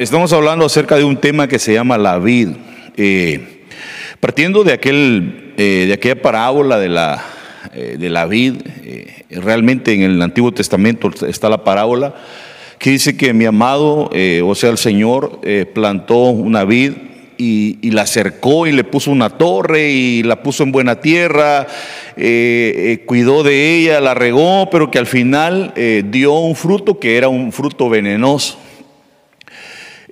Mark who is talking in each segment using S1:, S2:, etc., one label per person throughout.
S1: estamos hablando acerca de un tema que se llama la vid. Eh, partiendo de, aquel, eh, de aquella parábola de la, eh, de la vid, realmente en el Antiguo Testamento está la parábola que dice que mi amado, o sea, el Señor, plantó una vid y, la acercó y le puso una torre y la puso en buena tierra, cuidó de ella, la regó, pero que al final dio un fruto que era un fruto venenoso.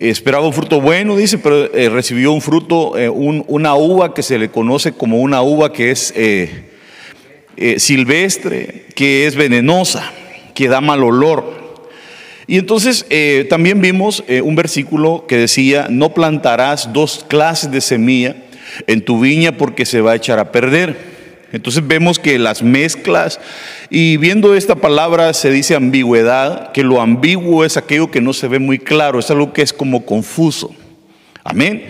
S1: Esperaba un fruto bueno, dice, pero eh, recibió un fruto, eh, una uva que se le conoce como una uva que es eh, silvestre, que es venenosa, que da mal olor. Y entonces también vimos un versículo que decía, no plantarás dos clases de semilla en tu viña porque se va a echar a perder. Entonces vemos que las mezclas, y viendo esta palabra se dice ambigüedad, que lo ambiguo es aquello que no se ve muy claro, es algo que es como confuso. Amén.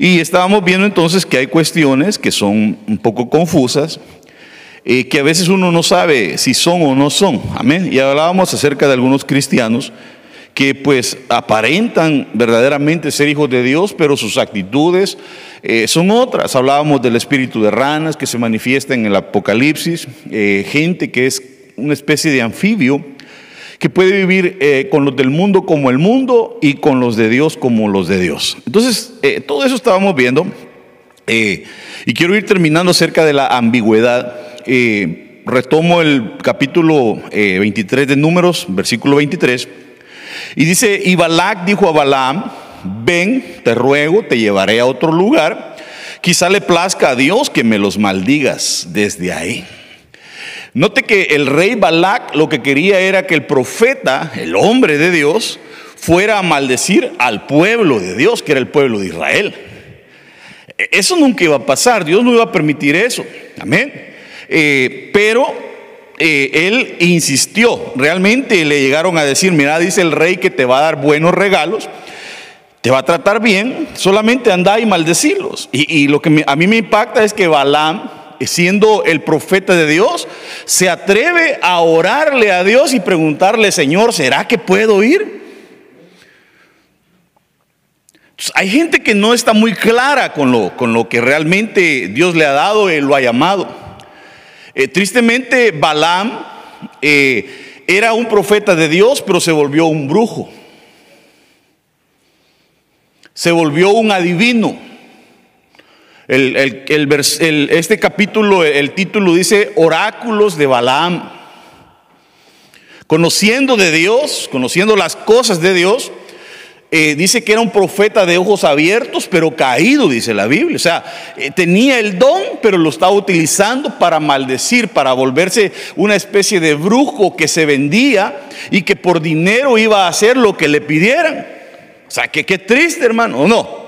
S1: Y estábamos viendo entonces que hay cuestiones que son un poco confusas, eh, que a veces uno no sabe si son o no son. Amén. Y hablábamos acerca de algunos cristianos que pues aparentan verdaderamente ser hijos de Dios, pero sus actitudes eh, son otras. Hablábamos del espíritu de ranas que se manifiesta en el Apocalipsis, eh, gente que es una especie de anfibio que puede vivir eh, con los del mundo como el mundo y con los de Dios como los de Dios. Entonces, todo eso estábamos viendo y quiero ir terminando acerca de la ambigüedad. retomo el capítulo 23 de Números, versículo 23 y dice, y Balak dijo a Balaam, ven, te ruego, te llevaré a otro lugar, quizá le plazca a Dios que me los maldigas desde ahí. Note que el rey Balak lo que quería era que el profeta, el hombre de Dios, fuera a maldecir al pueblo de Dios, que era el pueblo de Israel. Eso nunca iba a pasar, Dios no iba a permitir eso. Amén. Eh, pero eh, él insistió, realmente le llegaron a decir, mira, dice el rey que te va a dar buenos regalos, te va a tratar bien, solamente anda y maldecirlos. Y, lo que a mí me impacta es que Balaam, siendo el profeta de Dios, se atreve a orarle a Dios y preguntarle, Señor, ¿será que puedo ir? hay gente que no está muy clara con lo, con lo que realmente Dios le ha dado y lo ha llamado. Eh, tristemente, Balaam eh, era un profeta de Dios, pero se volvió un brujo. Se volvió un adivino. este capítulo, el título dice Oráculos de Balaam. Conociendo de Dios, conociendo las cosas de Dios, eh, dice que era un profeta de ojos abiertos, pero caído, dice la Biblia. O sea, eh, tenía el don, pero lo estaba utilizando para maldecir, para volverse una especie de brujo que se vendía y que por dinero iba a hacer lo que le pidieran. O sea, que qué triste, hermano, ¿o no?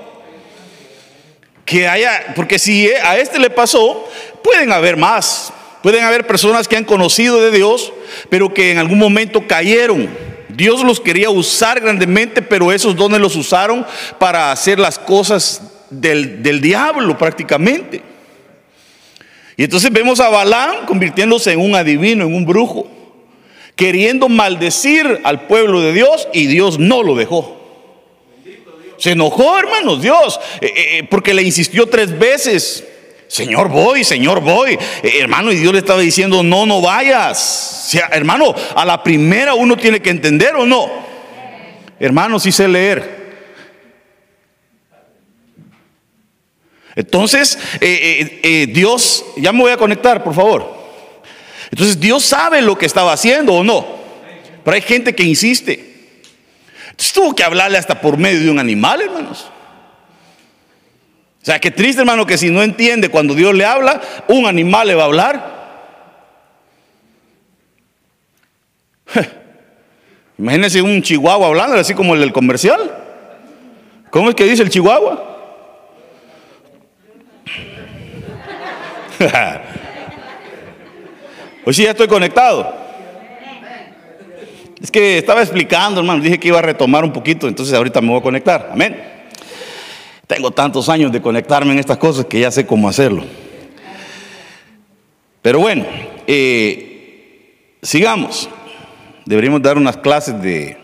S1: Que haya, porque si a este le pasó, pueden haber más. Pueden haber personas que han conocido de Dios, pero que en algún momento cayeron Dios los quería usar grandemente, pero esos dones los usaron para hacer las cosas del, diablo prácticamente. Y entonces vemos a Balaam convirtiéndose en un adivino, en un brujo, queriendo maldecir al pueblo de Dios y Dios no lo dejó. Se enojó, hermanos, Dios, eh, eh, porque le insistió tres veces. Señor, voy, Señor, voy. Eh, hermano, y Dios le estaba diciendo, no, no vayas. hermano, a la primera uno tiene que entender o no. Hermano, sí sé leer. Entonces, eh, eh, Dios, ya me voy a conectar, por favor. Entonces, Dios sabe lo que estaba haciendo o no. Pero hay gente que insiste. Entonces, tuvo que hablarle hasta por medio de un animal, hermanos. O sea, qué triste, hermano, que si no entiende cuando Dios le habla, un animal le va a hablar. Imagínense un chihuahua hablando, así como el del comercial. ¿Cómo es que dice el chihuahua? Hoy sí ya estoy conectado. Es que estaba explicando, hermano, dije que iba a retomar un poquito, entonces ahorita me voy a conectar. Amén. Tengo tantos años de conectarme en estas cosas que ya sé cómo hacerlo. Pero bueno, eh, sigamos. Deberíamos dar unas clases de,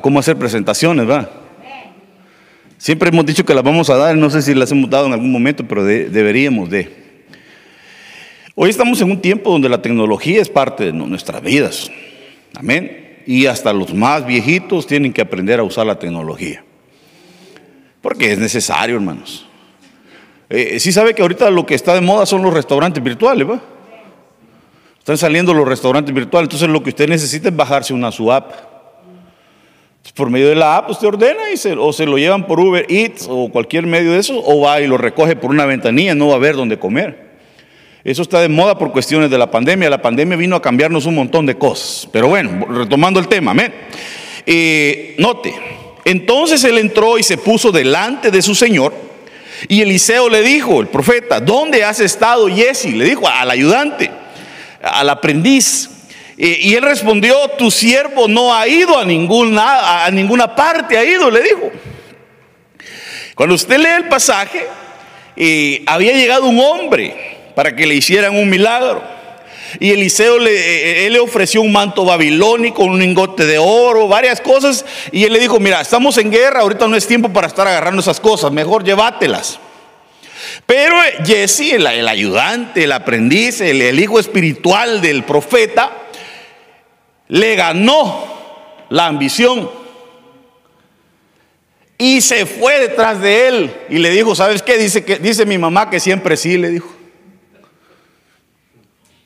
S1: cómo hacer presentaciones, ¿va? Siempre hemos dicho que las vamos a dar, no sé si las hemos dado en algún momento, pero deberíamos de. Hoy estamos en un tiempo donde la tecnología es parte de nuestras vidas. Amén. Y hasta los más viejitos tienen que aprender a usar la tecnología. Porque es necesario, hermanos. Eh, sí sabe que ahorita lo que está de moda son los restaurantes virtuales, ¿va? Están saliendo los restaurantes virtuales, entonces lo que usted necesita es bajarse una su app por medio de la app usted ordena y se, o se lo llevan por Uber Eats o cualquier medio de eso, o va y lo recoge por una ventanilla, no va a haber dónde comer. Eso está de moda por cuestiones de la pandemia. La pandemia vino a cambiarnos un montón de cosas. Pero bueno, retomando el tema, amén. Eh, note, entonces él entró y se puso delante de su señor. Y Eliseo le dijo, el profeta, ¿dónde has estado, Jesse? Le dijo al ayudante, al aprendiz. Y, él respondió, tu siervo no ha ido a ninguna, a ninguna parte, ha ido, le dijo. Cuando usted lee el pasaje, eh, había llegado un hombre para que le hicieran un milagro. Y Eliseo le, eh, él le ofreció un manto babilónico, un lingote de oro, varias cosas. Y él le dijo, mira, estamos en guerra, ahorita no es tiempo para estar agarrando esas cosas, mejor llévatelas. Pero eh, Jesse, el, ayudante, el aprendiz, el hijo espiritual del profeta, le ganó la ambición y se fue detrás de él y le dijo, ¿sabes qué? Dice, que, dice mi mamá que siempre sí, le dijo.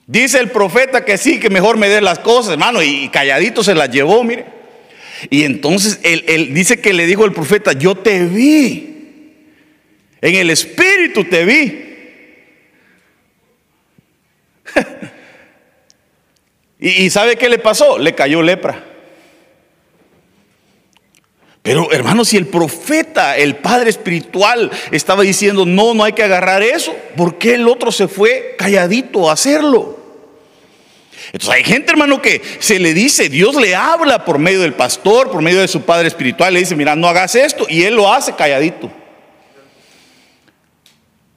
S1: Dice el profeta que sí, que mejor me dé las cosas, hermano, y calladito se las llevó, mire. Y entonces él, él, dice que le dijo el profeta, yo te vi, en el espíritu te vi. ¿Y, sabe qué le pasó? Le cayó lepra. Pero hermano, si el profeta, el padre espiritual, estaba diciendo, no, no hay que agarrar eso, ¿por qué el otro se fue calladito a hacerlo? Entonces hay gente, hermano, que se le dice, Dios le habla por medio del pastor, por medio de su padre espiritual, le dice, mira, no hagas esto, y él lo hace calladito.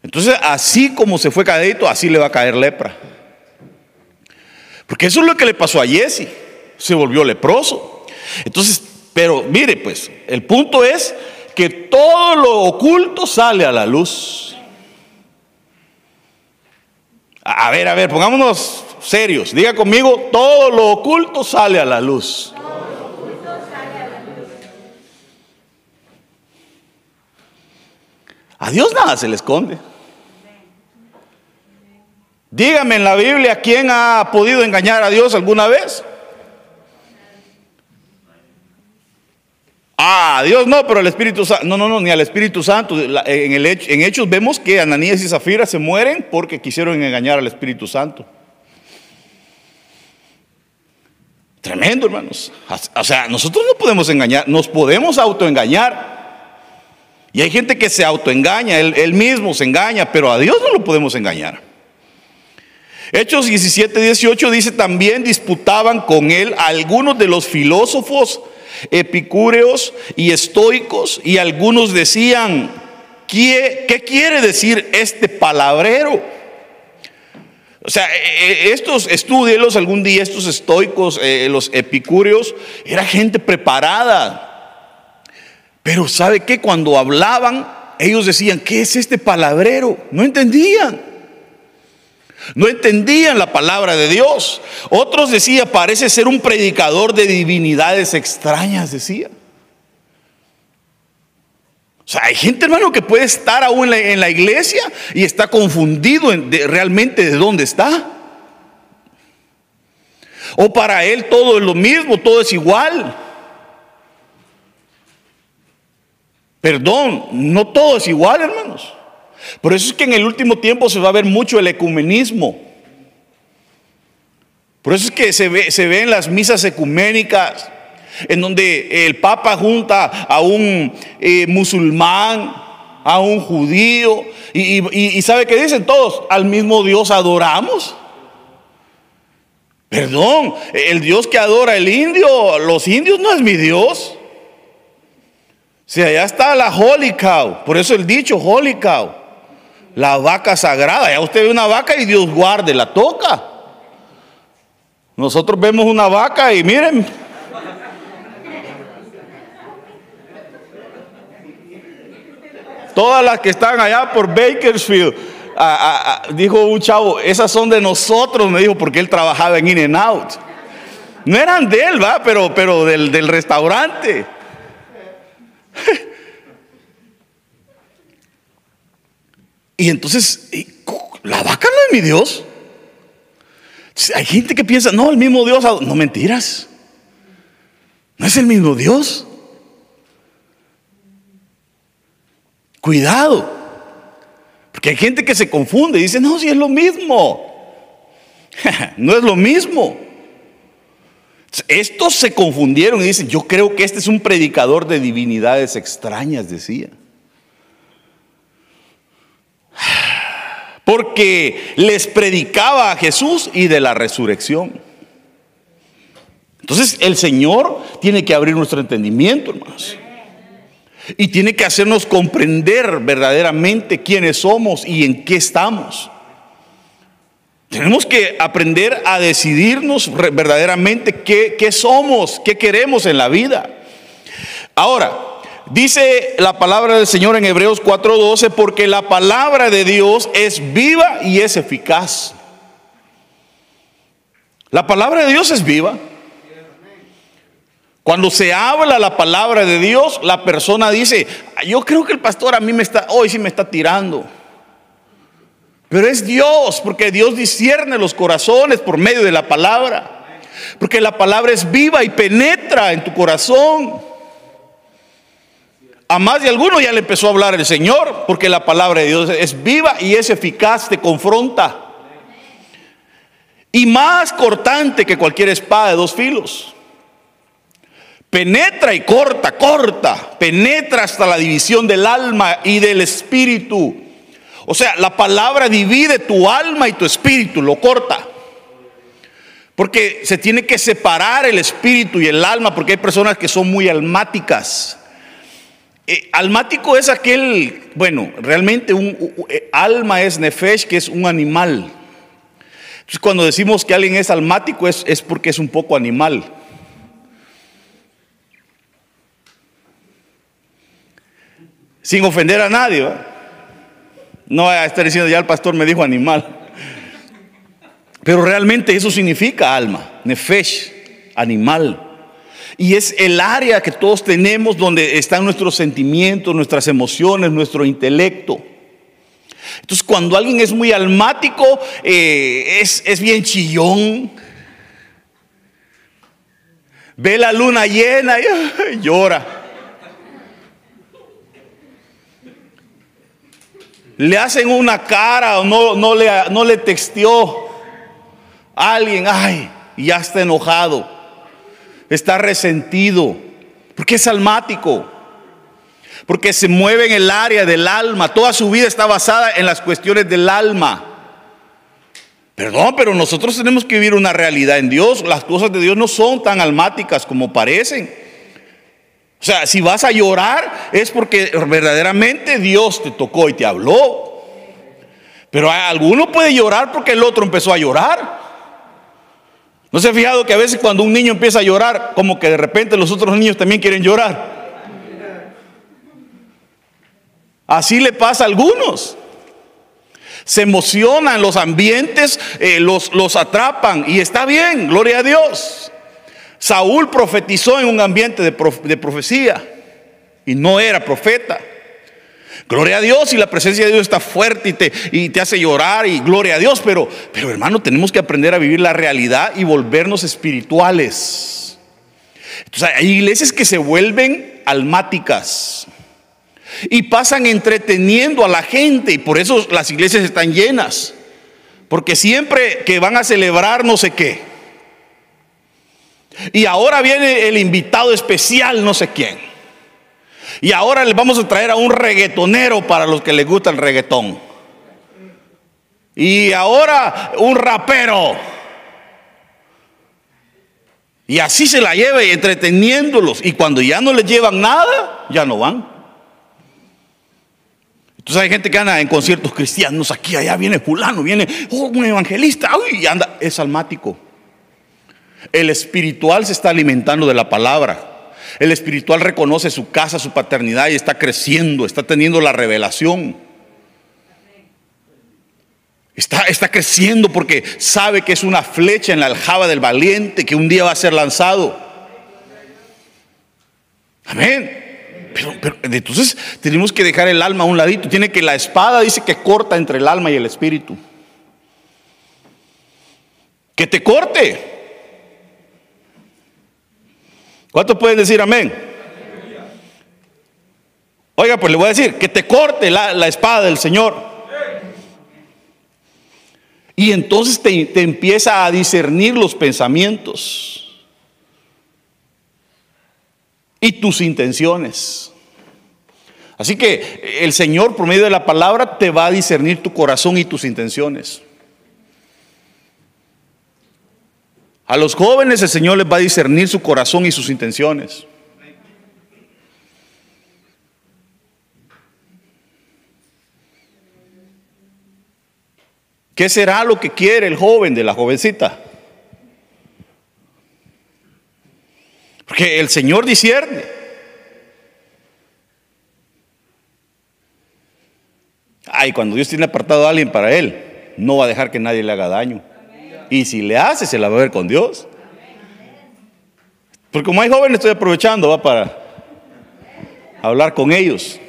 S1: Entonces, así como se fue calladito, así le va a caer lepra. Porque eso es lo que le pasó a Jesse. Se volvió leproso. Entonces, pero mire, pues, el punto es que todo lo oculto sale a la luz. A ver, a ver, pongámonos serios. Diga conmigo, todo lo oculto sale a la luz. A Dios nada se le esconde. Dígame en la Biblia quién ha podido engañar a Dios alguna vez. Ah, Dios no, pero el Espíritu Santo, no, no, no, ni al Espíritu Santo. En, el, en Hechos vemos que Ananías y Zafira se mueren porque quisieron engañar al Espíritu Santo. Tremendo, hermanos. O sea, nosotros no podemos engañar, nos podemos autoengañar. Y hay gente que se autoengaña, él mismo se engaña, pero a Dios no lo podemos engañar. Hechos 17, 18 dice también disputaban con él algunos de los filósofos epicúreos y estoicos y algunos decían, ¿qué, qué quiere decir este palabrero? O sea, e, e, estos, estudios algún día, estos estoicos, eh, los epicúreos, era gente preparada. Pero ¿sabe qué? Cuando hablaban, ellos decían, ¿qué es este palabrero? No entendían. No entendían la palabra de Dios. Otros decían, parece ser un predicador de divinidades extrañas, decía. O sea, hay gente, hermano, que puede estar aún en la, iglesia y está confundido realmente de dónde está. O para él todo es lo mismo, todo es igual. Perdón, no todo es igual, hermanos. Por eso es que en el último tiempo se va a ver mucho el ecumenismo. Por eso es que se ve, se ve en las misas ecuménicas, en donde el Papa junta a un eh, musulmán, a un judío, y, ¿sabe qué dicen todos? Al mismo Dios adoramos. Perdón, el Dios que adora el indio, los indios no es mi Dios. Si allá está la Holy Cow, por eso el dicho Holy Cow. La vaca sagrada. Ya usted ve una vaca y Dios guarde, la toca. Nosotros vemos una vaca y miren. Todas las que están allá por Bakersfield. dijo un chavo, esas son de nosotros, me dijo, porque él trabajaba en In and Out. No eran de él, va, pero, pero del, del restaurante. Y entonces, la vaca no es mi Dios. Hay gente que piensa, no, el mismo Dios, no mentiras. No es el mismo Dios. Cuidado. Porque hay gente que se confunde y dice, no, si es lo mismo. no es lo mismo. Estos se confundieron y dicen, yo creo que este es un predicador de divinidades extrañas, decía. Porque les predicaba a Jesús y de la resurrección. Entonces el Señor tiene que abrir nuestro entendimiento, hermanos. Y tiene que hacernos comprender verdaderamente quiénes somos y en qué estamos. Tenemos que aprender a decidirnos verdaderamente qué, somos, qué queremos en la vida. Ahora, dice la palabra del Señor en Hebreos 4:12, porque la palabra de Dios es viva y es eficaz. La palabra de Dios es viva. Cuando se habla la palabra de Dios, la persona dice, yo creo que el pastor a mí me está, hoy sí me está tirando. Pero es Dios, porque Dios discierne los corazones por medio de la palabra. Porque la palabra es viva y penetra en tu corazón. A más de alguno ya le empezó a hablar el Señor, porque la palabra de Dios es viva y es eficaz, te confronta. Y más cortante que cualquier espada de dos filos. Penetra y corta, corta, penetra hasta la división del alma y del espíritu o sea, la palabra divide tu alma y tu espíritu, lo corta. Porque se tiene que separar el espíritu y el alma, porque hay personas que son muy almáticas. Eh, almático es aquel, bueno, realmente un, eh, alma es nefesh, que es un animal. Entonces cuando decimos que alguien es almático es, es porque es un poco animal. Sin ofender a nadie. No a estar diciendo, ya el pastor me dijo animal. Pero realmente eso significa alma, nefesh, animal. Y es el área que todos tenemos donde están nuestros sentimientos, nuestras emociones, nuestro intelecto. Entonces cuando alguien es muy almático, eh, es, es bien chillón. Ve la luna llena y llora. Le hacen una cara o no, no, le, no le texteó a alguien, ay, ya está enojado, está resentido, porque es almático, porque se mueve en el área del alma, toda su vida está basada en las cuestiones del alma. Perdón, pero nosotros tenemos que vivir una realidad en Dios. Las cosas de Dios no son tan almáticas como parecen. O sea, si vas a llorar es porque verdaderamente Dios te tocó y te habló. Pero alguno puede llorar porque el otro empezó a llorar. ¿No se ha fijado que a veces cuando un niño empieza a llorar, como que de repente los otros niños también quieren llorar? Así le pasa a algunos. Se emocionan los ambientes, eh, los, los atrapan y está bien, gloria a Dios. Saúl profetizó en un ambiente de, profecía y no era profeta. Gloria a Dios y la presencia de Dios está fuerte y te, hace llorar y gloria a Dios, pero, pero hermano, tenemos que aprender a vivir la realidad y volvernos espirituales. Entonces hay iglesias que se vuelven almáticas y pasan entreteniendo a la gente y por eso las iglesias están llenas, porque siempre que van a celebrar no sé qué, y ahora viene el invitado especial, no sé quién. Y ahora les vamos a traer a un reggaetonero para los que les gusta el reggaetón. Y ahora un rapero. Y así se la lleva y entreteniéndolos. Y cuando ya no les llevan nada, ya no van. Entonces hay gente que anda en conciertos cristianos, aquí, allá viene fulano, viene oh, un evangelista, y anda, es almático. El espiritual se está alimentando de la palabra. El espiritual reconoce su casa, su paternidad y está creciendo, está teniendo la revelación. Está, está creciendo porque sabe que es una flecha en la aljaba del valiente que un día va a ser lanzado. Amén. Pero, pero, entonces tenemos que dejar el alma a un ladito. Tiene que la espada dice que corta entre el alma y el espíritu. Que te corte. ¿Cuántos pueden decir amén? Oiga, pues le voy a decir que te corte la, la espada del Señor. Y entonces te, te empieza a discernir los pensamientos y tus intenciones. Así que el Señor, por medio de la palabra, te va a discernir tu corazón y tus intenciones. A los jóvenes el Señor les va a discernir su corazón y sus intenciones. ¿Qué será lo que quiere el joven de la jovencita? Porque el Señor discierne. Ay, cuando Dios tiene apartado a alguien para él, no va a dejar que nadie le haga daño. Y si le hace, se la va a ver con Dios. Porque como hay jóvenes, estoy aprovechando va para hablar con ellos.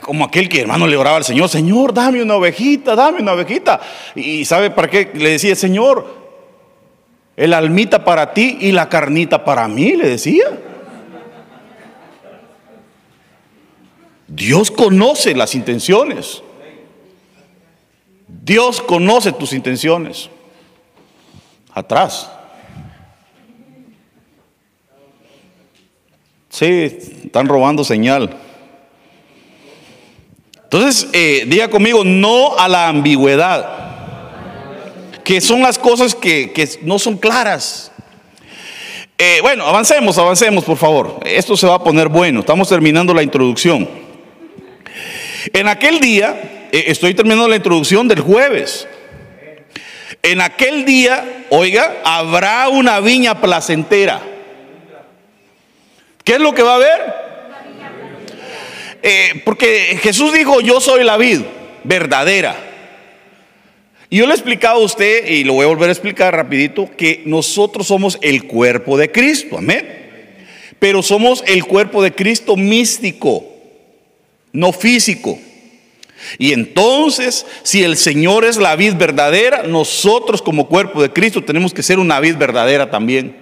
S1: Como aquel que hermano le oraba al Señor, Señor, dame una ovejita, dame una ovejita. Y sabe para qué le decía, Señor, el almita para ti y la carnita para mí, le decía. Dios conoce las intenciones. Dios conoce tus intenciones. Atrás. Sí, están robando señal. Entonces, eh, diga conmigo, no a la ambigüedad que son las cosas que, no son claras. Eh, bueno, avancemos, avancemos, por favor. Esto se va a poner bueno. Estamos terminando la introducción. En aquel día, estoy terminando la introducción del jueves. En aquel día, oiga, habrá una viña placentera. ¿Qué es lo que va a haber? Eh, porque Jesús dijo, yo soy la vid verdadera. Y yo le he explicado a usted, y lo voy a volver a explicar rapidito, que nosotros somos el cuerpo de Cristo, amén. Pero somos el cuerpo de Cristo místico, no físico. Y entonces, si el Señor es la vid verdadera, nosotros como cuerpo de Cristo tenemos que ser una vid verdadera también.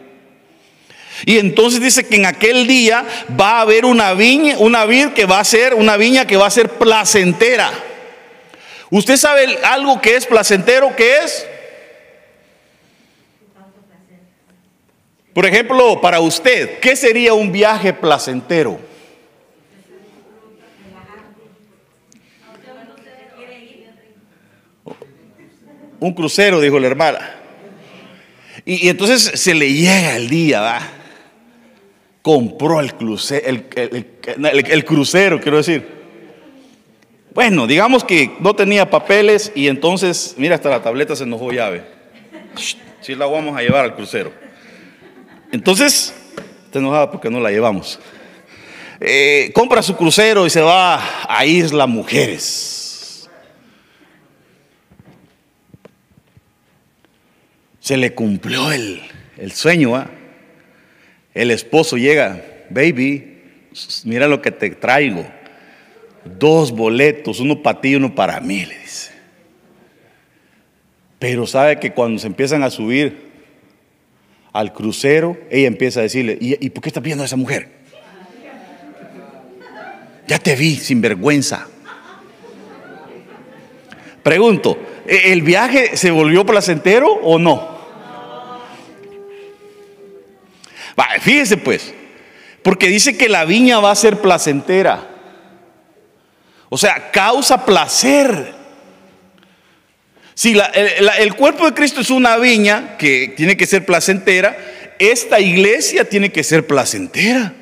S1: Y entonces dice que en aquel día va a haber una viña, una vid que va a ser, una viña que va a ser placentera. ¿Usted sabe algo que es placentero? ¿Qué es? Por ejemplo, para usted, ¿qué sería un viaje placentero? Un crucero, dijo la hermana. Y, entonces se le llega el día, ¿va? Compró el crucero, quiero decir. Bueno, digamos que no tenía papeles y entonces, mira, hasta la tableta se enojó llave. Si la vamos a llevar al crucero. Entonces, está enojada porque no la llevamos. Eh, compra su crucero y se va a Isla Mujeres. Se le cumplió el, sueño. ¿ah? El esposo llega, baby, mira lo que te traigo dos boletos, uno para ti y uno para mí, le dice. Pero sabe que cuando se empiezan a subir al crucero, ella empieza a decirle, ¿y, por qué está pidiendo a esa mujer? Ya te vi, sin vergüenza. Pregunto, ¿e, ¿el viaje se volvió placentero o no? Fíjese pues, porque dice que la viña va a ser placentera. O sea, causa placer. Si el, cuerpo de Cristo es una viña que tiene que ser placentera, esta iglesia tiene que ser placentera.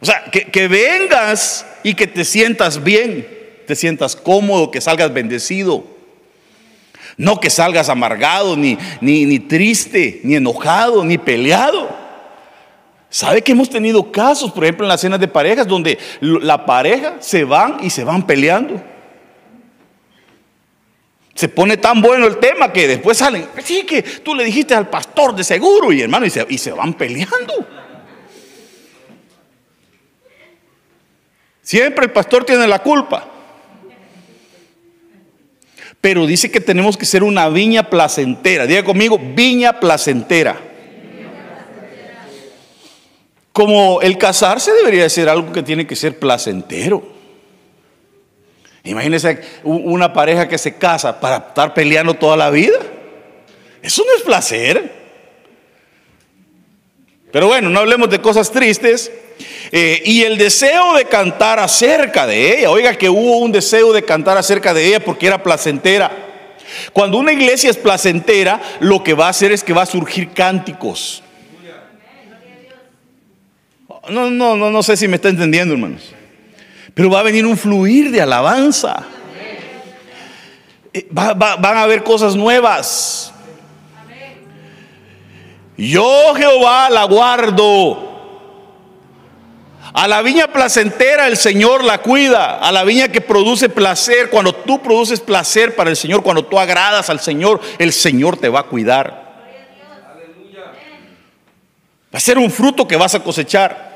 S1: O sea, que, que, vengas y que te sientas bien, te sientas cómodo, que salgas bendecido. No que salgas amargado, ni, ni, ni triste, ni enojado, ni peleado. ¿Sabe que hemos tenido casos, por ejemplo, en las cenas de parejas, donde la pareja se van y se van peleando? Se pone tan bueno el tema que después salen, sí que tú le dijiste al pastor de seguro y hermano, y se, y se van peleando. Siempre el pastor tiene la culpa. Pero dice que tenemos que ser una viña placentera. Diga conmigo, viña placentera. Como el casarse debería ser algo que tiene que ser placentero. Imagínese una pareja que se casa para estar peleando toda la vida. Eso no es placer. Pero bueno, no hablemos de cosas tristes. Eh, y el deseo de cantar acerca de ella, oiga que hubo un deseo de cantar acerca de ella porque era placentera. Cuando una iglesia es placentera, lo que va a hacer es que va a surgir cánticos. No, no, no, no sé si me está entendiendo, hermanos. Pero va a venir un fluir de alabanza. Eh, van a haber cosas nuevas. Yo Jehová la guardo. A la viña placentera el Señor la cuida. A la viña que produce placer, cuando tú produces placer para el Señor, cuando tú agradas al Señor, el Señor te va a cuidar. Va a ser un fruto que vas a cosechar.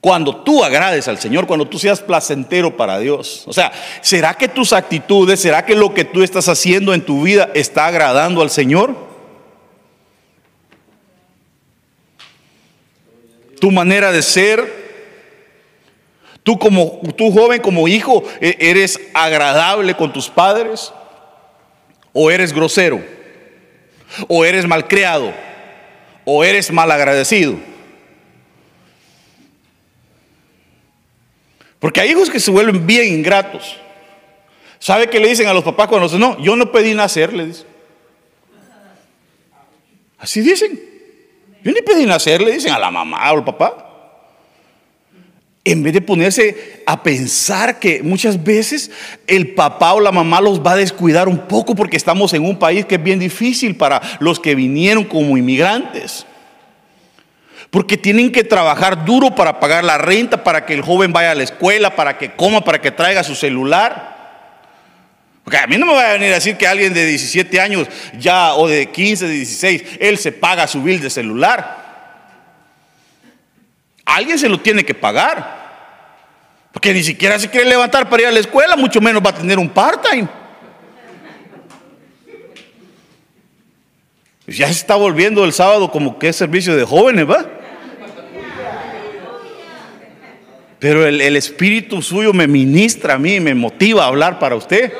S1: Cuando tú agrades al Señor, cuando tú seas placentero para Dios. O sea, ¿será que tus actitudes, será que lo que tú estás haciendo en tu vida está agradando al Señor? Tu manera de ser, tú como tú joven como hijo e, eres agradable con tus padres o eres grosero o eres malcriado o eres malagradecido. Porque hay hijos que se vuelven bien ingratos. ¿Sabe qué le dicen a los papás cuando dicen, no, yo no pedí nacer? Le dicen. Así dicen. Yo ni pedí nacer, le dicen a la mamá o al papá. En vez de ponerse a pensar que muchas veces el papá o la mamá los va a descuidar un poco porque estamos en un país que es bien difícil para los que vinieron como inmigrantes. Porque tienen que trabajar duro para pagar la renta, para que el joven vaya a la escuela, para que coma, para que traiga su celular. A mí no me va a venir a decir que alguien de 17 años ya, o de 15, de 16, él se paga su bill de celular. Alguien se lo tiene que pagar. Porque ni siquiera se quiere levantar para ir a la escuela, mucho menos va a tener un part-time. Ya se está volviendo el sábado como que es servicio de jóvenes, ¿va? Pero el, espíritu suyo me ministra a mí, me motiva a hablar para usted.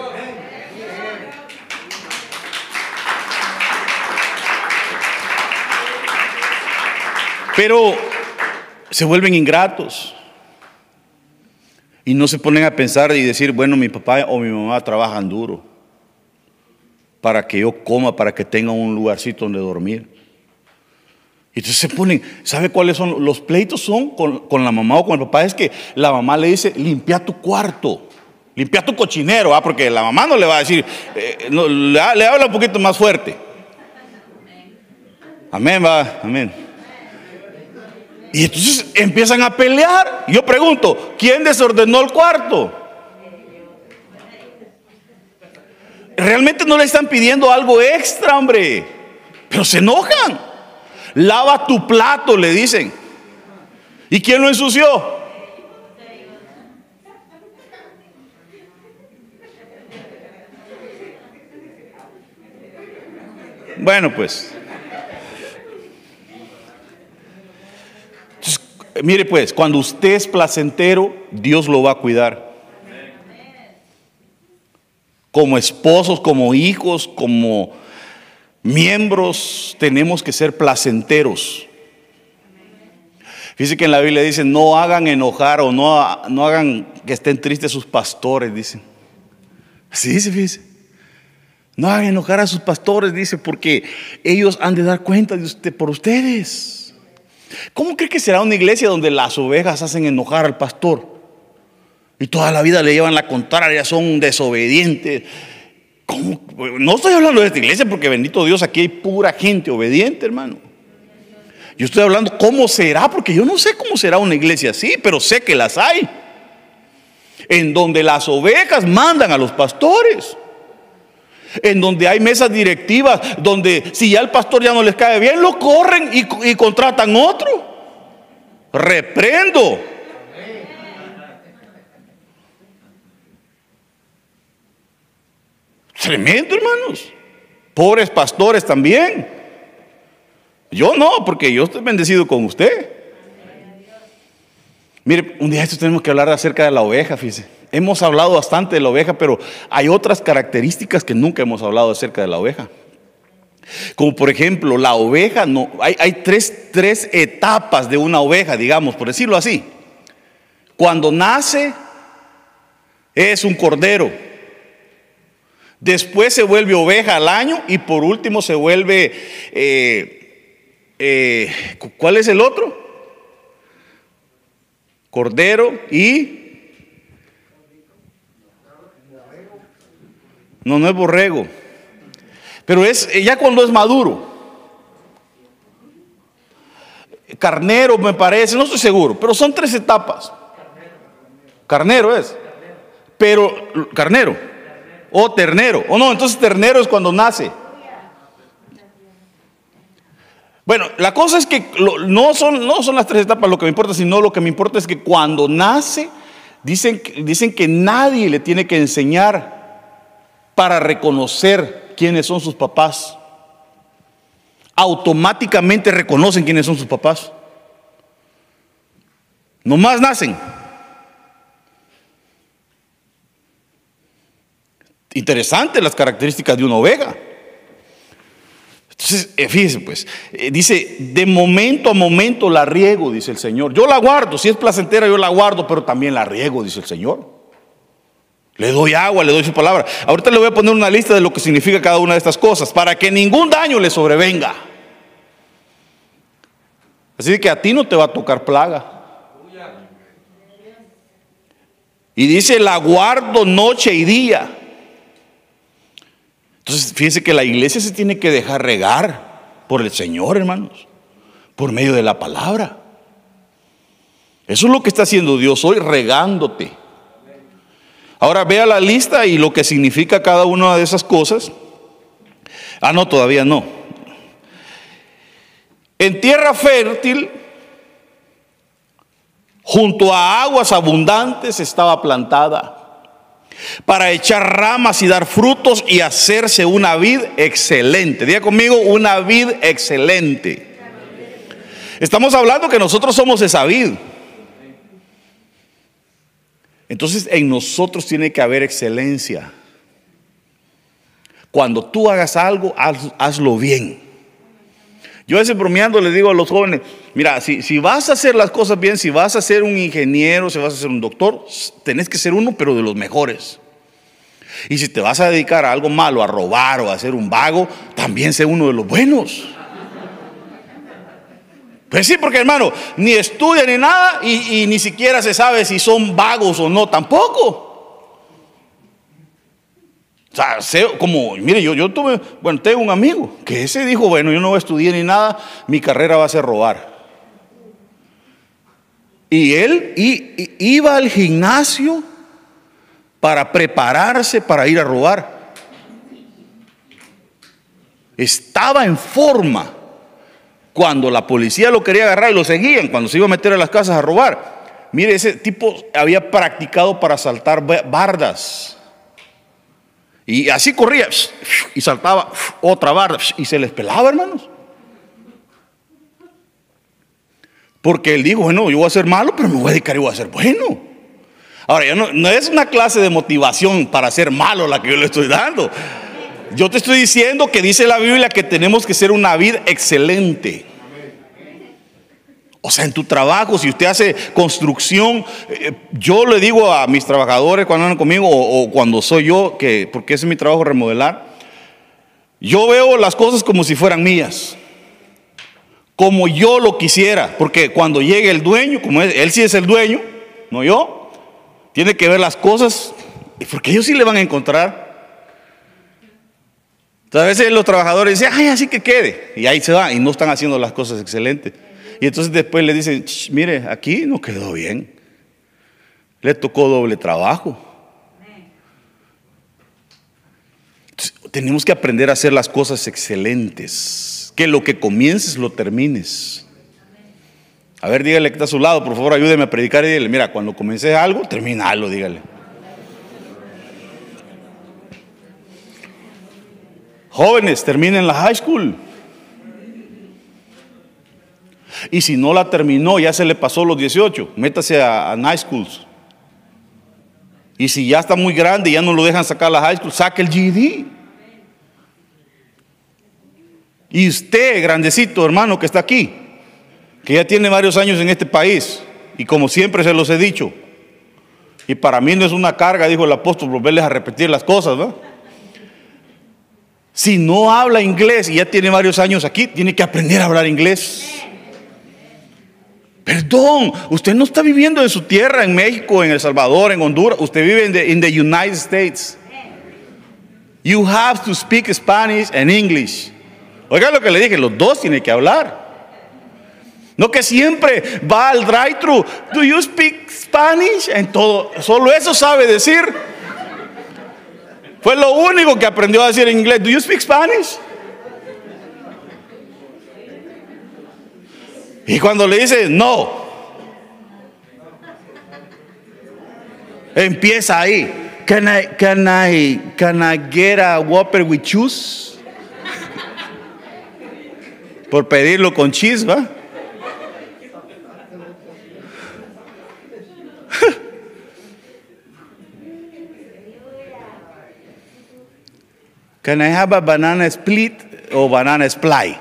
S1: Pero se vuelven ingratos. Y no se ponen a pensar y decir, bueno, mi papá o mi mamá trabajan duro para que yo coma, para que tenga un lugarcito donde dormir. Y entonces se ponen, ¿sabe cuáles son? Los pleitos son con, la mamá o con el papá. Es que la mamá le dice, limpia tu cuarto, limpia tu cochinero, ¿ah? porque la mamá no le va a decir, eh, le, habla un poquito más fuerte. Amén, va, amén. Y entonces empiezan a pelear. Yo pregunto, ¿quién desordenó el cuarto? Realmente no le están pidiendo algo extra, hombre, pero se enojan. Lava tu plato, le dicen. ¿Y quién lo ensució? Bueno, pues. Mire pues, cuando usted es placentero, Dios lo va a cuidar. Como esposos, como hijos, como miembros tenemos que ser placenteros. Fíjense que en la Biblia dice, no hagan enojar o no, no hagan que estén tristes sus pastores, dicen. Así dice, fíjense. No hagan enojar a sus pastores, dice, porque ellos han de dar cuenta de usted por ustedes. ¿Cómo cree que será una iglesia donde las ovejas hacen enojar al pastor? Y toda la vida le llevan la contraria, son desobedientes. No estoy hablando de esta iglesia porque bendito Dios, aquí hay pura gente obediente, hermano. Yo estoy hablando cómo será, porque yo no sé cómo será una iglesia así, pero sé que las hay. En donde las ovejas mandan a los pastores. En donde hay mesas directivas, donde si ya el pastor ya no les cae bien, lo corren y, contratan otro. Reprendo. Tremendo, hermanos. Pobres pastores también. Yo no, porque yo estoy bendecido con usted. Mire, un día esto tenemos que hablar acerca de la oveja, fíjese. Hemos hablado bastante de la oveja, pero hay otras características que nunca hemos hablado acerca de la oveja. Como por ejemplo, la oveja, no, hay, tres, tres etapas de una oveja, digamos, por decirlo así. Cuando nace, es un cordero. Después se vuelve oveja al año y por último se vuelve, eh, eh, ¿cuál es el otro? Cordero y... No, no es borrego. Pero es ya cuando es maduro. Carnero me parece, no estoy seguro, pero son tres etapas. Carnero es. Pero, carnero. O ternero. O no, entonces ternero es cuando nace. Bueno, la cosa es que no son, no son las tres etapas lo que me importa, sino lo que me importa es que cuando nace, dicen, dicen que nadie le tiene que enseñar para reconocer quiénes son sus papás. Automáticamente reconocen quiénes son sus papás. Nomás nacen. Interesante las características de una oveja. Entonces, eh, fíjese pues, eh, dice, de momento a momento la riego, dice el Señor. Yo la guardo, si es placentera yo la guardo, pero también la riego, dice el Señor. Le doy agua, le doy su palabra. Ahorita le voy a poner una lista de lo que significa cada una de estas cosas, para que ningún daño le sobrevenga. Así que a ti no te va a tocar plaga. Y dice, la guardo noche y día. Entonces, fíjense que la iglesia se tiene que dejar regar por el Señor, hermanos, por medio de la palabra. Eso es lo que está haciendo Dios hoy, regándote. Ahora vea la lista y lo que significa cada una de esas cosas. Ah, no, todavía no. En tierra fértil, junto a aguas abundantes, estaba plantada para echar ramas y dar frutos y hacerse una vid excelente. Diga conmigo, una vid excelente. Estamos hablando que nosotros somos esa vid. Entonces en nosotros tiene que haber excelencia. Cuando tú hagas algo, hazlo bien. Yo a veces bromeando le digo a los jóvenes, mira, si, si, vas a hacer las cosas bien, si vas a ser un ingeniero, si vas a ser un doctor, tenés que ser uno, pero de los mejores. Y si te vas a dedicar a algo malo, a robar o a ser un vago, también sé uno de los buenos. Pues sí, porque hermano, ni estudia ni nada y, y ni siquiera se sabe si son vagos o no, tampoco. O sea, como, mire, yo, yo tuve, bueno, tengo un amigo que ese dijo, bueno, yo no estudiar ni nada, mi carrera va a ser robar. Y él iba al gimnasio para prepararse para ir a robar. Estaba en forma cuando la policía lo quería agarrar y lo seguían, cuando se iba a meter a las casas a robar. Mire, ese tipo había practicado para saltar bardas. Y así corría y saltaba otra barra y se les pelaba, hermanos. Porque él dijo, bueno, yo voy a ser malo, pero me voy a dedicar y voy a ser bueno. Ahora, no, no es una clase de motivación para ser malo la que yo le estoy dando. Yo te estoy diciendo que dice la Biblia que tenemos que ser una vida excelente. O sea, en tu trabajo, si usted hace construcción, eh, yo le digo a mis trabajadores cuando andan conmigo o, cuando soy yo, que porque ese es mi trabajo remodelar, yo veo las cosas como si fueran mías, como yo lo quisiera, porque cuando llegue el dueño, como él, él sí es el dueño, no yo, tiene que ver las cosas, porque ellos sí le van a encontrar Entonces a veces los trabajadores dicen, ay, así que quede. Y ahí se va y no están haciendo las cosas excelentes. Y entonces después le dicen, mire, aquí no quedó bien. Le tocó doble trabajo. tenemos que aprender a hacer las cosas excelentes. Que lo que comiences lo termines. A ver, dígale que está a su lado, por favor, ayúdeme a predicar y dígale, mira, cuando comiences algo, terminalo, dígale. Jóvenes, terminen la high school. Y si no la terminó, ya se le pasó los 18, métase a, a night schools. Y si ya está muy grande y ya no lo dejan sacar la high school, saque el GED. Y usted, grandecito hermano que está aquí, que ya tiene varios años en este país, y como siempre se los he dicho, y para mí no es una carga, dijo el apóstol, volverles a repetir las cosas, ¿no? Si no habla inglés y ya tiene varios años aquí, tiene que aprender a hablar inglés. Perdón, usted no está viviendo en su tierra, en México, en El Salvador, en Honduras. Usted vive en the, United States. You have to speak Spanish and English. Oiga lo que le dije, los dos tienen que hablar. No que siempre va al drive-thru. Do you speak Spanish? En todo, solo eso sabe decir. Fue lo único que aprendió a decir inglés. Do you speak Spanish? Y cuando le dice no, empieza ahí. Can I, can I, can I get a Whopper with cheese? Por pedirlo con cheese, Can I have a banana split o banana split?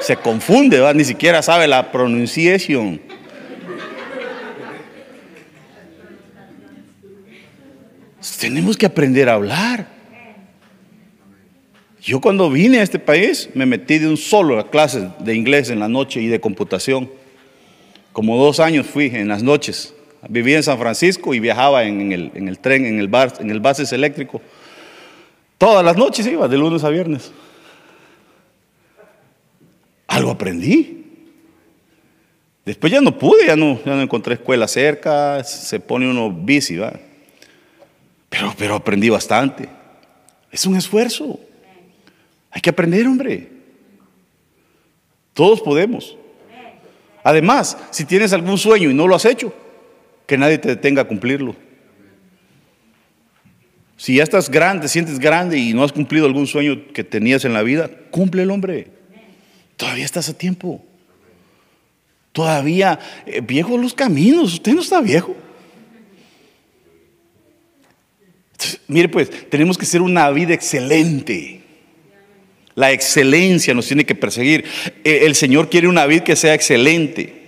S1: se confunde, ni siquiera sabe la pronunciación. Tenemos que aprender a hablar. Yo cuando vine a este país me metí de un solo a clases de inglés en la noche y de computación. Como dos años fui en las noches. Vivía en San Francisco y viajaba en el, en el tren, en el, bar, en el bases eléctrico. Todas las noches iba, de lunes a viernes. Algo aprendí. Después ya no pude, ya no, ya no encontré escuela cerca, se pone uno bici, ¿va? Pero, pero aprendí bastante. Es un esfuerzo. Hay que aprender, hombre. Todos podemos. Además, si tienes algún sueño y no lo has hecho, que nadie te detenga a cumplirlo. Si ya estás grande, sientes grande y no has cumplido algún sueño que tenías en la vida, cumple el hombre. Todavía estás a tiempo. Todavía eh, viejo los caminos. Usted no está viejo. mire pues, tenemos que ser una vida excelente. La excelencia nos tiene que perseguir. Eh, el Señor quiere una vida que sea excelente.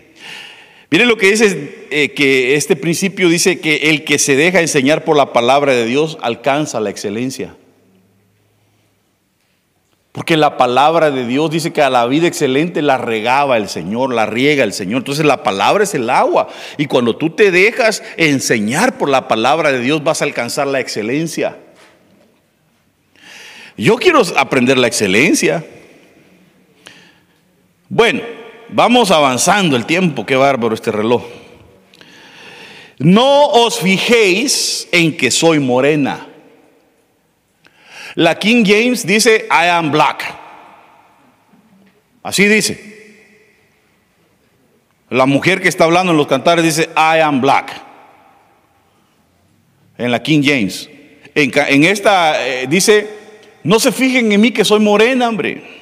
S1: Mire lo que dice, eh, que este principio dice que el que se deja enseñar por la palabra de Dios alcanza la excelencia. Porque la palabra de Dios dice que a la vida excelente la regaba el Señor, la riega el Señor. Entonces la palabra es el agua. Y cuando tú te dejas enseñar por la palabra de Dios vas a alcanzar la excelencia. Yo quiero aprender la excelencia. Bueno, vamos avanzando el tiempo. Qué bárbaro este reloj. No os fijéis en que soy morena la King James dice, I am black. Así dice. La mujer que está hablando en los cantares dice, I am black. En la King James. En, esta eh, dice, no se fijen en mí que soy morena, hombre.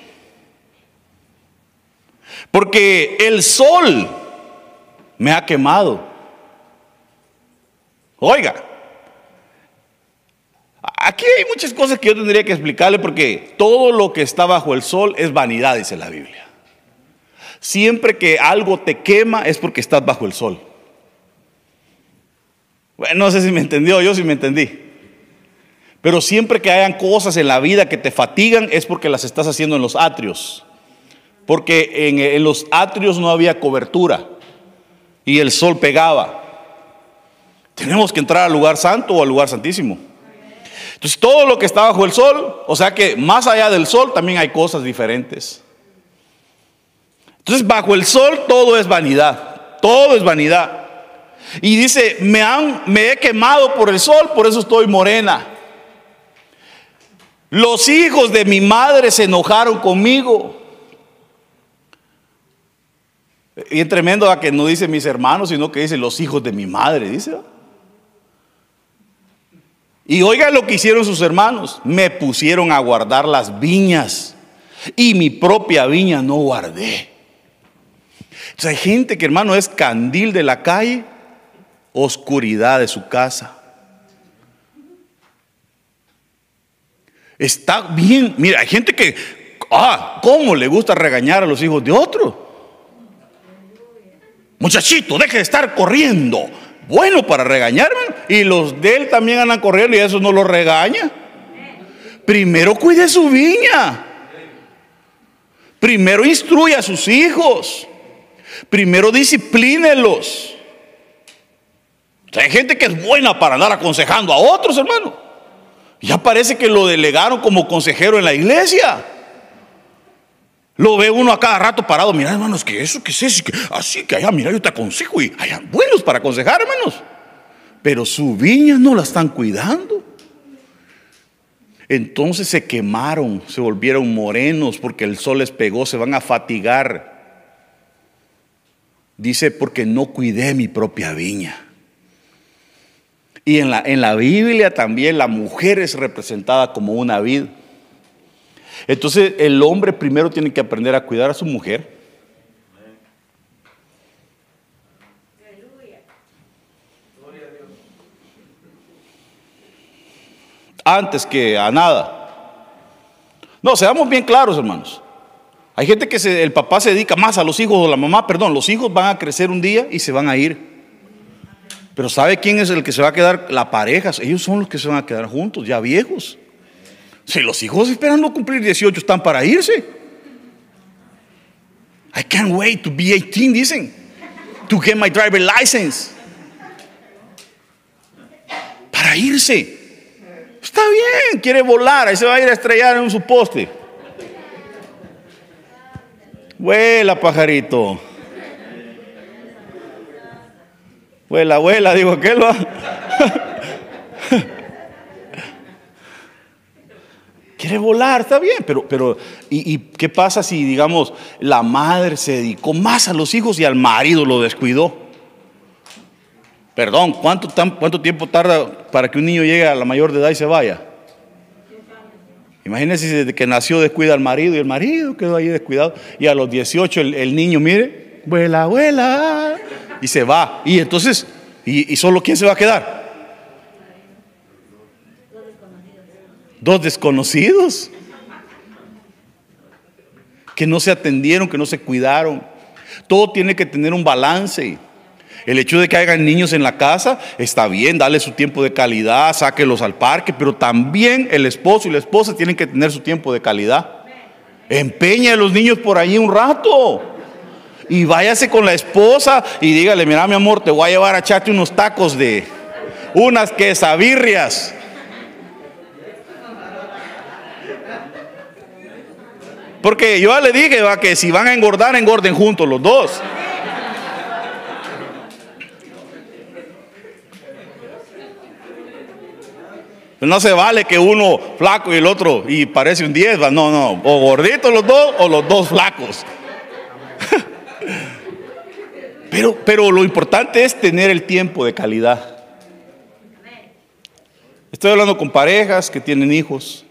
S1: Porque el sol me ha quemado. Oiga, Aquí hay muchas cosas que yo tendría que explicarle porque todo lo que está bajo el sol es vanidad, dice la Biblia. Siempre que algo te quema es porque estás bajo el sol. Bueno, no sé si me entendió, yo sí me entendí. Pero siempre que hayan cosas en la vida que te fatigan es porque las estás haciendo en los atrios. Porque en, los atrios no había cobertura y el sol pegaba. Tenemos que entrar al lugar santo o al lugar santísimo. Entonces todo lo que está bajo el sol, o sea que más allá del sol también hay cosas diferentes. Entonces bajo el sol todo es vanidad, todo es vanidad. Y dice, me, han, me he quemado por el sol, por eso estoy morena. Los hijos de mi madre se enojaron conmigo. Y es tremendo a que no dice mis hermanos, sino que dice los hijos de mi madre, dice. Y oiga lo que hicieron sus hermanos. Me pusieron a guardar las viñas y mi propia viña no guardé. Entonces hay gente que hermano es candil de la calle, oscuridad de su casa. Está bien, mira, hay gente que, ah, ¿cómo le gusta regañar a los hijos de otro? Muchachito, deje de estar corriendo. Bueno para regañarme. Y los de él también andan corriendo y eso no lo regaña. Primero cuide su viña. Primero instruye a sus hijos. Primero disciplínelos. hay gente que es buena para andar aconsejando a otros, hermano. Ya parece que lo delegaron como consejero en la iglesia. Lo ve uno a cada rato parado, mira hermanos, que eso, que es que así que allá, mira, yo te aconsejo y hay buenos para aconsejar, hermanos. Pero su viña no la están cuidando. Entonces se quemaron, se volvieron morenos porque el sol les pegó, se van a fatigar. Dice, porque no cuidé mi propia viña. Y en la, en la Biblia también la mujer es representada como una vid. Entonces el hombre primero tiene que aprender a cuidar a su mujer. Antes que a nada. No, seamos bien claros, hermanos. Hay gente que el papá se dedica más a los hijos o la mamá, perdón, los hijos van a crecer un día y se van a ir. Pero ¿sabe quién es el que se va a quedar? La pareja. Ellos son los que se van a quedar juntos, ya viejos. Si los hijos esperando cumplir 18 están para irse. I can't wait to be 18, dicen. To get my driver license. Para irse. Está bien, quiere volar, ahí se va a ir a estrellar en su poste. Vuela, pajarito. Vuela, vuela, digo aquel va. Quiere volar, está bien, pero, pero ¿y, qué pasa si, digamos, la madre se dedicó más a los hijos y al marido lo descuidó? Perdón, ¿cuánto, cuánto tiempo tarda para que un niño llegue a la mayor de edad y se vaya? Imagínense desde que nació descuida al marido y el marido quedó ahí descuidado. Y a los 18 el, niño, mire, vuela, vuela, y se va. Y entonces, ¿y, ¿y solo quién se va a quedar? Dos desconocidos que no se atendieron, que no se cuidaron. Todo tiene que tener un balance. El hecho de que hayan niños en la casa está bien, dale su tiempo de calidad, sáquelos al parque, pero también el esposo y la esposa tienen que tener su tiempo de calidad. Empeña a los niños por ahí un rato. Y váyase con la esposa y dígale, mira mi amor, te voy a llevar a echarte unos tacos de unas quesabirrias. Porque yo le dije va, que si van a engordar, engorden juntos los dos. No se vale que uno flaco y el otro y parece un 10, no, no, o gorditos los dos o los dos flacos. pero, pero lo importante es tener el tiempo de calidad. Estoy hablando con parejas que tienen hijos.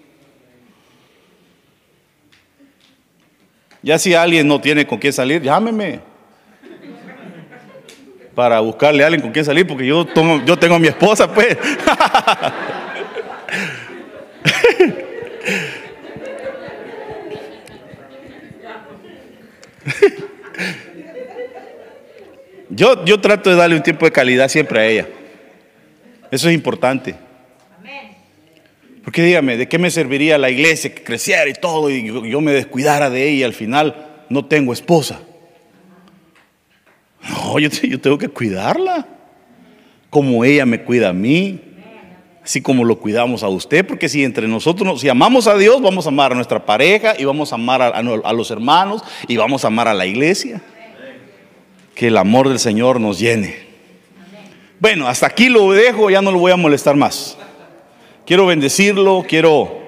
S1: Ya si alguien no tiene con quién salir, llámeme. Para buscarle a alguien con quién salir, porque yo, tengo, yo tengo a mi esposa, pues. Yo, yo trato de darle un tiempo de calidad siempre a ella. Eso es importante. Porque dígame, ¿de qué me serviría la iglesia que creciera y todo y yo, me descuidara de ella y al final no tengo esposa? No, yo, tengo que cuidarla como ella me cuida a mí. así como lo cuidamos a usted, porque si entre nosotros, si amamos a Dios, vamos a amar a nuestra pareja y vamos a amar a los hermanos y vamos a amar a la iglesia. Que el amor del Señor nos llene. Bueno, hasta aquí lo dejo, ya no lo voy a molestar más. Quiero bendecirlo, quiero...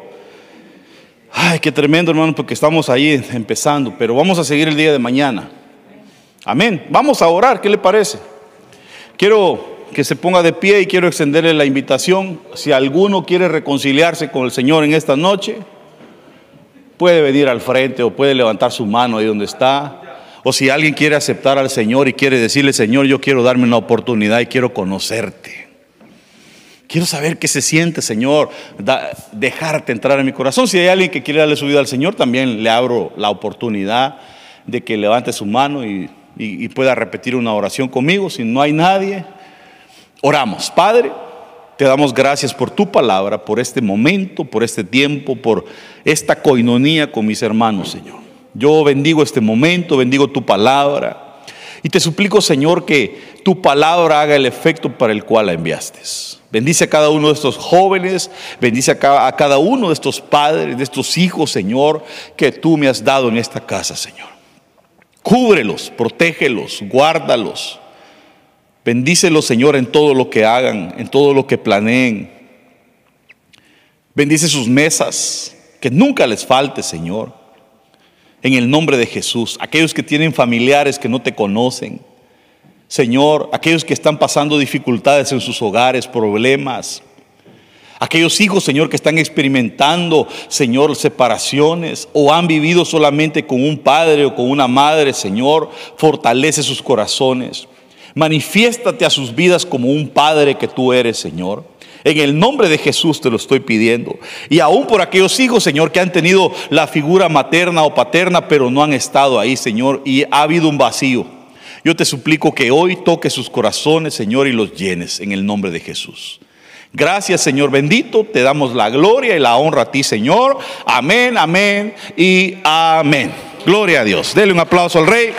S1: Ay, qué tremendo hermano, porque estamos ahí empezando, pero vamos a seguir el día de mañana. Amén. Vamos a orar, ¿qué le parece? Quiero que se ponga de pie y quiero extenderle la invitación. Si alguno quiere reconciliarse con el Señor en esta noche, puede venir al frente o puede levantar su mano ahí donde está. O si alguien quiere aceptar al Señor y quiere decirle, Señor, yo quiero darme una oportunidad y quiero conocerte. Quiero saber qué se siente, Señor, dejarte entrar en mi corazón. Si hay alguien que quiere darle su vida al Señor, también le abro la oportunidad de que levante su mano y, y pueda repetir una oración conmigo. Si no hay nadie, Oramos, Padre, te damos gracias por tu palabra, por este momento, por este tiempo, por esta coinonía con mis hermanos, Señor. Yo bendigo este momento, bendigo tu palabra y te suplico, Señor, que tu palabra haga el efecto para el cual la enviaste. Bendice a cada uno de estos jóvenes, bendice a cada, a cada uno de estos padres, de estos hijos, Señor, que tú me has dado en esta casa, Señor. Cúbrelos, protégelos, guárdalos. Bendícelos, Señor, en todo lo que hagan, en todo lo que planeen. Bendice sus mesas, que nunca les falte, Señor. En el nombre de Jesús, aquellos que tienen familiares que no te conocen. Señor, aquellos que están pasando dificultades en sus hogares, problemas. Aquellos hijos, Señor, que están experimentando, Señor, separaciones o han vivido solamente con un padre o con una madre, Señor, fortalece sus corazones. Manifiéstate a sus vidas como un Padre que tú eres, Señor. En el nombre de Jesús te lo estoy pidiendo. Y aún por aquellos hijos, Señor, que han tenido la figura materna o paterna, pero no han estado ahí, Señor, y ha habido un vacío. Yo te suplico que hoy toques sus corazones, Señor, y los llenes en el nombre de Jesús. Gracias, Señor bendito. Te damos la gloria y la honra a ti, Señor. Amén, amén y amén. Gloria a Dios. Dele un aplauso al Rey.